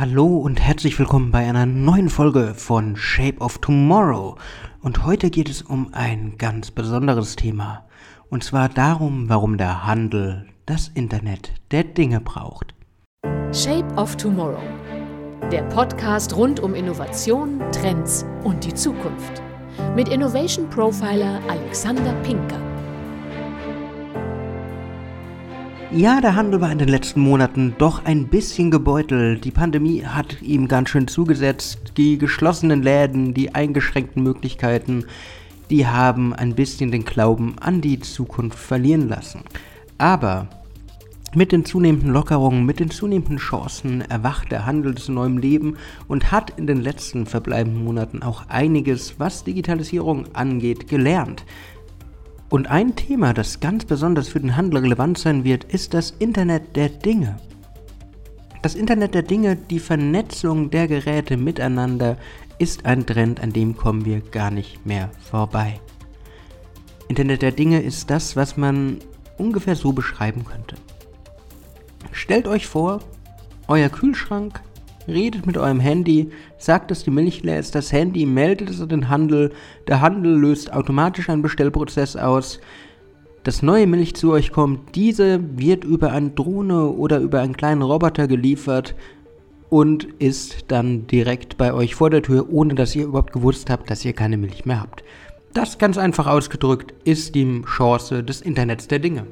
Hallo und herzlich willkommen bei einer neuen Folge von Shape of Tomorrow. Und heute geht es um ein ganz besonderes Thema. Und zwar darum, warum der Handel das Internet der Dinge braucht. Shape of Tomorrow. Der Podcast rund um Innovation, Trends und die Zukunft. Mit Innovation Profiler Alexander Pinker. Ja, der Handel war in den letzten Monaten doch ein bisschen gebeutelt. Die Pandemie hat ihm ganz schön zugesetzt. Die geschlossenen Läden, die eingeschränkten Möglichkeiten, die haben ein bisschen den Glauben an die Zukunft verlieren lassen. Aber mit den zunehmenden Lockerungen, mit den zunehmenden Chancen erwacht der Handel zu neuem Leben und hat in den letzten verbleibenden Monaten auch einiges, was Digitalisierung angeht, gelernt. Und ein Thema, das ganz besonders für den Handel relevant sein wird, ist das Internet der Dinge. Das Internet der Dinge, die Vernetzung der Geräte miteinander, ist ein Trend, an dem kommen wir gar nicht mehr vorbei. Internet der Dinge ist das, was man ungefähr so beschreiben könnte. Stellt euch vor, euer Kühlschrank redet mit eurem Handy, sagt, dass die Milch leer ist, das Handy meldet es an den Handel, der Handel löst automatisch einen Bestellprozess aus, dass neue Milch zu euch kommt, diese wird über eine Drohne oder über einen kleinen Roboter geliefert und ist dann direkt bei euch vor der Tür, ohne dass ihr überhaupt gewusst habt, dass ihr keine Milch mehr habt. Das ganz einfach ausgedrückt ist die Chance des Internets der Dinge.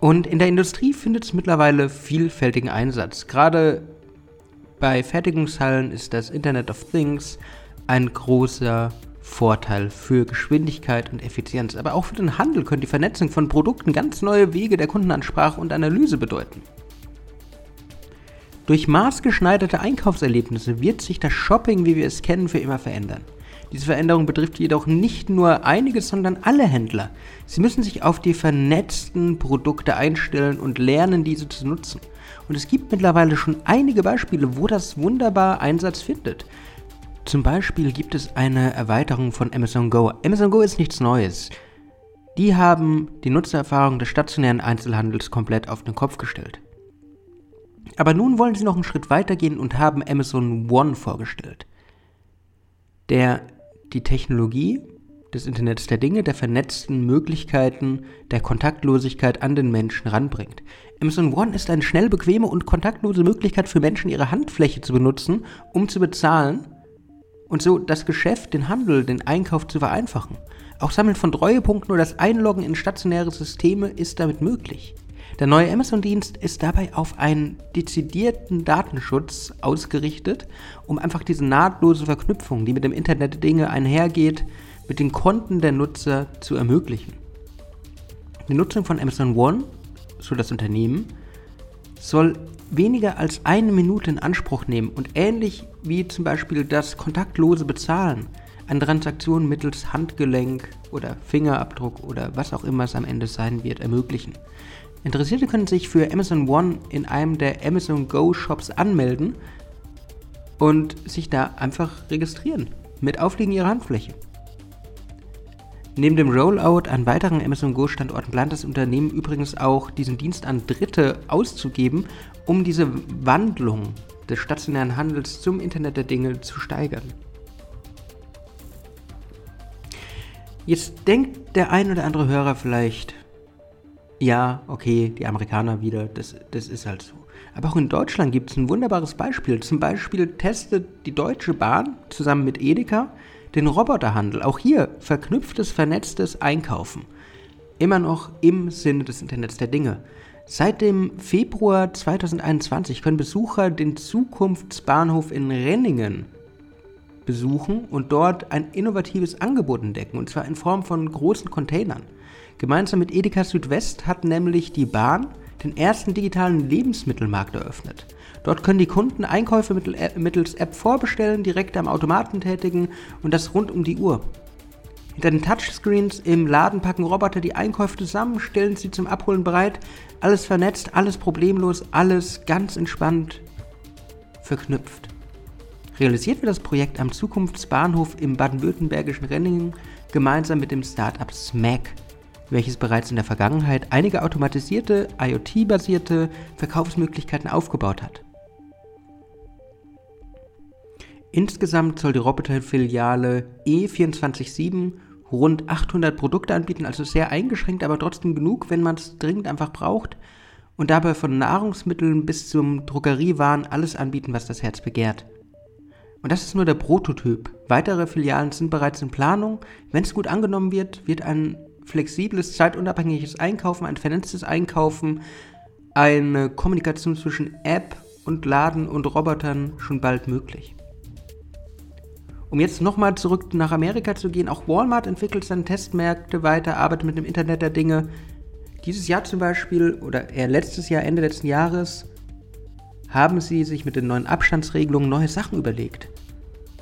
Und in der Industrie findet es mittlerweile vielfältigen Einsatz. Gerade bei Fertigungshallen ist das Internet of Things ein großer Vorteil für Geschwindigkeit und Effizienz. Aber auch für den Handel könnte die Vernetzung von Produkten ganz neue Wege der Kundenansprache und Analyse bedeuten. Durch maßgeschneiderte Einkaufserlebnisse wird sich das Shopping, wie wir es kennen, für immer verändern. Diese Veränderung betrifft jedoch nicht nur einige, sondern alle Händler. Sie müssen sich auf die vernetzten Produkte einstellen und lernen, diese zu nutzen. Und es gibt mittlerweile schon einige Beispiele, wo das wunderbar Einsatz findet. Zum Beispiel gibt es eine Erweiterung von Amazon Go. Amazon Go ist nichts Neues. Die haben die Nutzererfahrung des stationären Einzelhandels komplett auf den Kopf gestellt. Aber nun wollen sie noch einen Schritt weitergehen und haben Amazon One vorgestellt, der die Technologie des Internets der Dinge, der vernetzten Möglichkeiten, der Kontaktlosigkeit an den Menschen ranbringt. Amazon One ist eine schnell, bequeme und kontaktlose Möglichkeit für Menschen, ihre Handfläche zu benutzen, um zu bezahlen und so das Geschäft, den Handel, den Einkauf zu vereinfachen. Auch Sammeln von Treuepunkten oder das Einloggen in stationäre Systeme ist damit möglich. Der neue Amazon-Dienst ist dabei auf einen dezidierten Datenschutz ausgerichtet, um einfach diese nahtlose Verknüpfung, die mit dem Internet der Dinge einhergeht, mit den Konten der Nutzer zu ermöglichen. Die Nutzung von Amazon One, so das Unternehmen, soll weniger als eine Minute in Anspruch nehmen und ähnlich wie zum Beispiel das kontaktlose Bezahlen eine Transaktion mittels Handgelenk oder Fingerabdruck oder was auch immer es am Ende sein wird ermöglichen. Interessierte können sich für Amazon One in einem der Amazon Go Shops anmelden und sich da einfach registrieren mit Aufliegen ihrer Handfläche. Neben dem Rollout an weiteren Amazon Go Standorten plant das Unternehmen übrigens auch, diesen Dienst an Dritte auszugeben, um diese Wandlung des stationären Handels zum Internet der Dinge zu steigern. Jetzt denkt der ein oder andere Hörer vielleicht, ja, okay, die Amerikaner wieder, das, das ist halt so. Aber auch in Deutschland gibt es ein wunderbares Beispiel. Zum Beispiel testet die Deutsche Bahn zusammen mit Edeka den Roboterhandel. Auch hier verknüpftes, vernetztes Einkaufen. Immer noch im Sinne des Internets der Dinge. Seit dem Februar 2021 können Besucher den Zukunftsbahnhof in Renningen besuchen und dort ein innovatives Angebot entdecken, und zwar in Form von großen Containern. Gemeinsam mit Edeka Südwest hat nämlich die Bahn den ersten digitalen Lebensmittelmarkt eröffnet. Dort können die Kunden Einkäufe mittels App vorbestellen, direkt am Automaten tätigen und das rund um die Uhr. Hinter den Touchscreens im Laden packen Roboter die Einkäufe zusammen, stellen sie zum Abholen bereit. Alles vernetzt, alles problemlos, alles ganz entspannt verknüpft. Realisiert wird das Projekt am Zukunftsbahnhof im baden-württembergischen Renningen gemeinsam mit dem Startup Smack welches bereits in der Vergangenheit einige automatisierte, IoT-basierte Verkaufsmöglichkeiten aufgebaut hat. Insgesamt soll die Roboter-Filiale E247 rund 800 Produkte anbieten, also sehr eingeschränkt, aber trotzdem genug, wenn man es dringend einfach braucht. Und dabei von Nahrungsmitteln bis zum Drogeriewaren alles anbieten, was das Herz begehrt. Und das ist nur der Prototyp. Weitere Filialen sind bereits in Planung. Wenn es gut angenommen wird, wird ein flexibles, zeitunabhängiges Einkaufen, ein vernetztes Einkaufen, eine Kommunikation zwischen App und Laden und Robotern schon bald möglich. Um jetzt nochmal zurück nach Amerika zu gehen, auch Walmart entwickelt seine Testmärkte weiter, arbeitet mit dem Internet der Dinge. Dieses Jahr zum Beispiel, oder eher letztes Jahr, Ende letzten Jahres, haben sie sich mit den neuen Abstandsregelungen neue Sachen überlegt.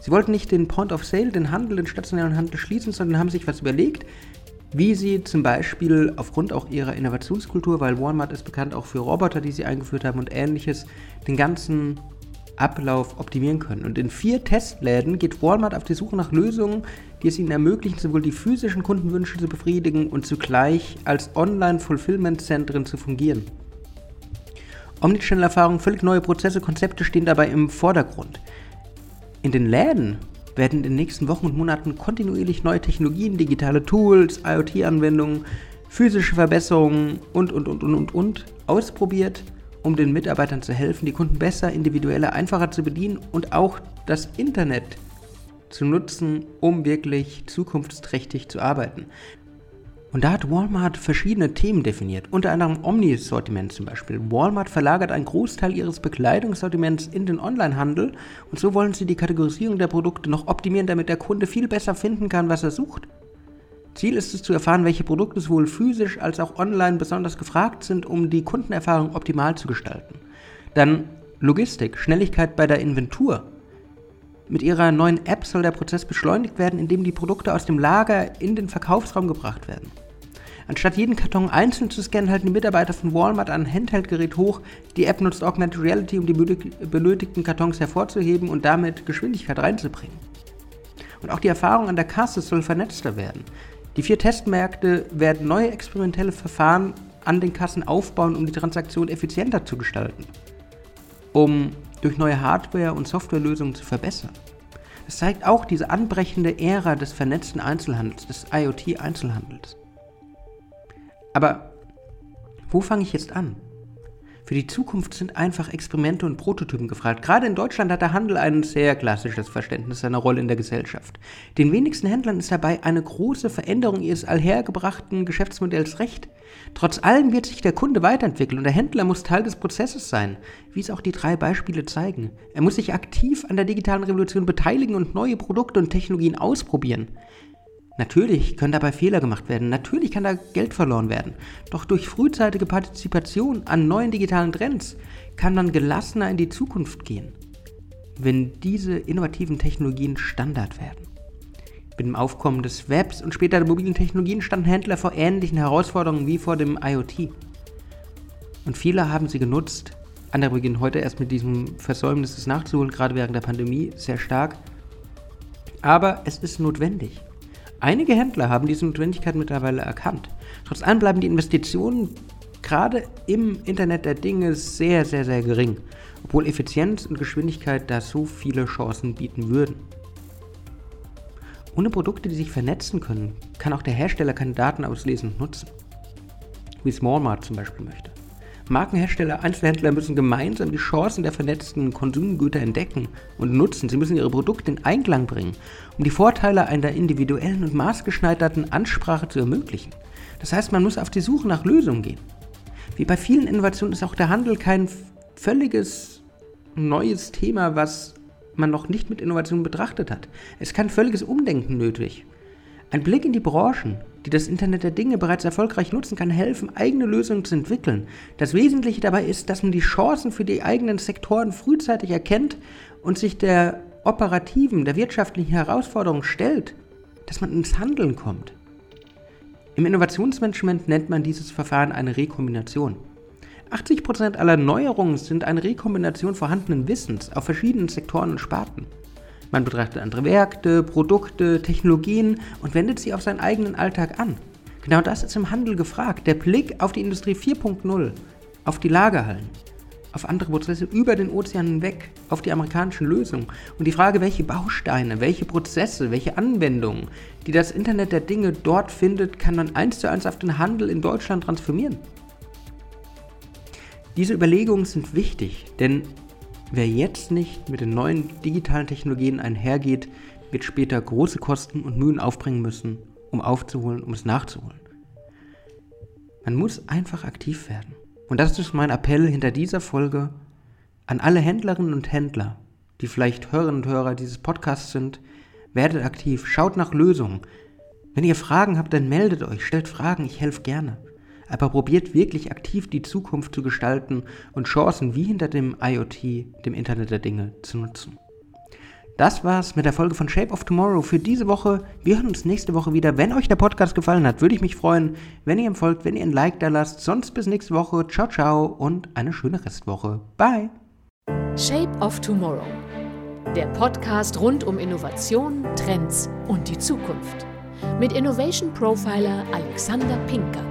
Sie wollten nicht den Point of Sale, den Handel, den stationären Handel schließen, sondern haben sich was überlegt, wie sie zum Beispiel aufgrund auch ihrer Innovationskultur, weil Walmart ist bekannt auch für Roboter, die sie eingeführt haben und ähnliches, den ganzen Ablauf optimieren können. Und in vier Testläden geht Walmart auf die Suche nach Lösungen, die es ihnen ermöglichen, sowohl die physischen Kundenwünsche zu befriedigen und zugleich als Online-Fulfillment-Zentren zu fungieren. Omnichannel-Erfahrungen, völlig neue Prozesse, Konzepte stehen dabei im Vordergrund. In den Läden werden in den nächsten Wochen und Monaten kontinuierlich neue Technologien, digitale Tools, IoT-Anwendungen, physische Verbesserungen und, und, und, und, und, und ausprobiert, um den Mitarbeitern zu helfen, die Kunden besser, individueller, einfacher zu bedienen und auch das Internet zu nutzen, um wirklich zukunftsträchtig zu arbeiten. Und da hat Walmart verschiedene Themen definiert, unter anderem Omni-Sortiment zum Beispiel. Walmart verlagert einen Großteil ihres Bekleidungssortiments in den Onlinehandel und so wollen sie die Kategorisierung der Produkte noch optimieren, damit der Kunde viel besser finden kann, was er sucht. Ziel ist es zu erfahren, welche Produkte sowohl physisch als auch online besonders gefragt sind, um die Kundenerfahrung optimal zu gestalten. Dann Logistik, Schnelligkeit bei der Inventur. Mit ihrer neuen App soll der Prozess beschleunigt werden, indem die Produkte aus dem Lager in den Verkaufsraum gebracht werden. Anstatt jeden Karton einzeln zu scannen, halten die Mitarbeiter von Walmart ein Handheldgerät hoch. Die App nutzt Augmented Reality, um die benötigten Kartons hervorzuheben und damit Geschwindigkeit reinzubringen. Und auch die Erfahrung an der Kasse soll vernetzter werden. Die vier Testmärkte werden neue experimentelle Verfahren an den Kassen aufbauen, um die Transaktion effizienter zu gestalten. Um durch neue Hardware- und Softwarelösungen zu verbessern. Es zeigt auch diese anbrechende Ära des vernetzten Einzelhandels, des IoT-Einzelhandels. Aber wo fange ich jetzt an? Für die Zukunft sind einfach Experimente und Prototypen gefragt. Gerade in Deutschland hat der Handel ein sehr klassisches Verständnis seiner Rolle in der Gesellschaft. Den wenigsten Händlern ist dabei eine große Veränderung ihres allhergebrachten Geschäftsmodells recht. Trotz allem wird sich der Kunde weiterentwickeln und der Händler muss Teil des Prozesses sein, wie es auch die drei Beispiele zeigen. Er muss sich aktiv an der digitalen Revolution beteiligen und neue Produkte und Technologien ausprobieren. Natürlich können dabei Fehler gemacht werden, natürlich kann da Geld verloren werden. Doch durch frühzeitige Partizipation an neuen digitalen Trends kann man gelassener in die Zukunft gehen, wenn diese innovativen Technologien Standard werden. Mit dem Aufkommen des Webs und später der mobilen Technologien standen Händler vor ähnlichen Herausforderungen wie vor dem IoT. Und viele haben sie genutzt. Andere beginnen heute erst mit diesem Versäumnis des nachzuholen, gerade während der Pandemie, sehr stark. Aber es ist notwendig. Einige Händler haben diese Notwendigkeit mittlerweile erkannt. Trotz allem bleiben die Investitionen gerade im Internet der Dinge sehr, sehr, sehr gering, obwohl Effizienz und Geschwindigkeit da so viele Chancen bieten würden. Ohne Produkte, die sich vernetzen können, kann auch der Hersteller keine Daten auslesen und nutzen. Wie es Walmart zum Beispiel möchte. Markenhersteller, Einzelhändler müssen gemeinsam die Chancen der vernetzten Konsumgüter entdecken und nutzen. Sie müssen ihre Produkte in Einklang bringen, um die Vorteile einer individuellen und maßgeschneiderten Ansprache zu ermöglichen. Das heißt, man muss auf die Suche nach Lösungen gehen. Wie bei vielen Innovationen ist auch der Handel kein völliges neues Thema, was man noch nicht mit Innovation betrachtet hat. Es ist kein völliges Umdenken nötig. Ein Blick in die Branchen, die das Internet der Dinge bereits erfolgreich nutzen, kann helfen, eigene Lösungen zu entwickeln. Das Wesentliche dabei ist, dass man die Chancen für die eigenen Sektoren frühzeitig erkennt und sich der operativen, der wirtschaftlichen Herausforderung stellt, dass man ins Handeln kommt. Im Innovationsmanagement nennt man dieses Verfahren eine Rekombination. 80% aller Neuerungen sind eine Rekombination vorhandenen Wissens auf verschiedenen Sektoren und Sparten. Man betrachtet andere Märkte, Produkte, Technologien und wendet sie auf seinen eigenen Alltag an. Genau das ist im Handel gefragt. Der Blick auf die Industrie 4.0, auf die Lagerhallen, auf andere Prozesse über den Ozean hinweg, auf die amerikanischen Lösungen. Und die Frage, welche Bausteine, welche Prozesse, welche Anwendungen, die das Internet der Dinge dort findet, kann man eins zu eins auf den Handel in Deutschland transformieren. Diese Überlegungen sind wichtig, denn wer jetzt nicht mit den neuen digitalen Technologien einhergeht, wird später große Kosten und Mühen aufbringen müssen, um aufzuholen, um es nachzuholen. Man muss einfach aktiv werden. Und das ist mein Appell hinter dieser Folge an alle Händlerinnen und Händler, die vielleicht Hörerinnen und Hörer dieses Podcasts sind. Werdet aktiv, schaut nach Lösungen. Wenn ihr Fragen habt, dann meldet euch, stellt Fragen, ich helfe gerne. Aber probiert wirklich aktiv die Zukunft zu gestalten und Chancen wie hinter dem IoT, dem Internet der Dinge, zu nutzen. Das war's mit der Folge von Shape of Tomorrow für diese Woche. Wir hören uns nächste Woche wieder. Wenn euch der Podcast gefallen hat, würde ich mich freuen, wenn ihr ihm folgt, wenn ihr ein Like da lasst. Sonst bis nächste Woche. Ciao, ciao und eine schöne Restwoche. Bye. Shape of Tomorrow. Der Podcast rund um Innovation, Trends und die Zukunft. Mit Innovation Profiler Alexander Pinker.